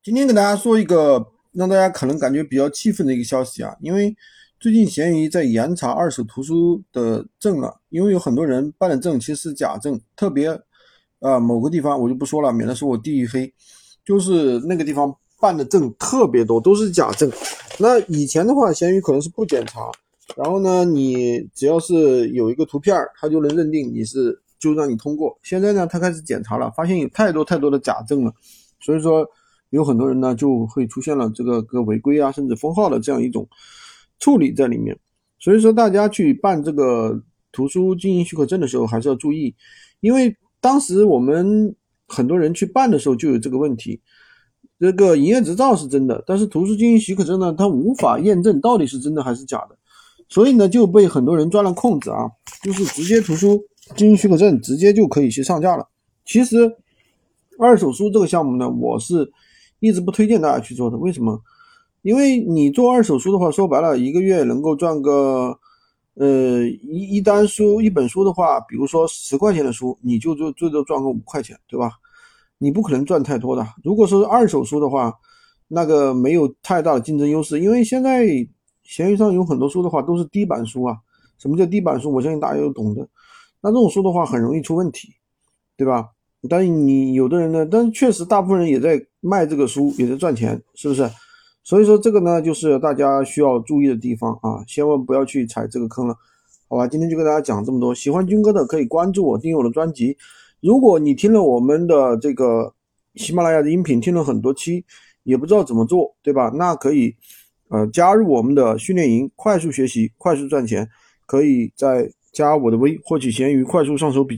今天给大家说一个让大家可能感觉比较气愤的一个消息啊，因为最近闲鱼在严查二手图书的证了，因为有很多人办的证其实是假证，特别啊某个地方我就不说了，免得说我地域黑，就是那个地方办的证特别多，都是假证。那以前的话，闲鱼可能是不检查，然后呢，你只要是有一个图片，它就能认定你是就让你通过。现在呢，它开始检查了，发现有太多太多的假证了，所以说。有很多人呢，就会出现了这个个违规啊，甚至封号的这样一种处理在里面。所以说，大家去办这个图书经营许可证的时候，还是要注意，因为当时我们很多人去办的时候就有这个问题。这个营业执照是真的，但是图书经营许可证呢，它无法验证到底是真的还是假的，所以呢就被很多人钻了空子啊，就是直接图书经营许可证直接就可以去上架了。其实二手书这个项目呢，我是。一直不推荐大家去做的，为什么？因为你做二手书的话，说白了，一个月能够赚个，呃，一一单书一本书的话，比如说十块钱的书，你就就最多赚个五块钱，对吧？你不可能赚太多的。如果说是二手书的话，那个没有太大的竞争优势，因为现在闲鱼上有很多书的话都是低版书啊。什么叫低版书？我相信大家都懂的。那这种书的话很容易出问题，对吧？但是你有的人呢，但是确实大部分人也在卖这个书，也在赚钱，是不是？所以说这个呢，就是大家需要注意的地方啊，千万不要去踩这个坑了，好吧？今天就跟大家讲这么多，喜欢军哥的可以关注我，订阅我的专辑。如果你听了我们的这个喜马拉雅的音频，听了很多期，也不知道怎么做，对吧？那可以呃加入我们的训练营，快速学习，快速赚钱，可以在加我的微获取闲鱼快速上手笔。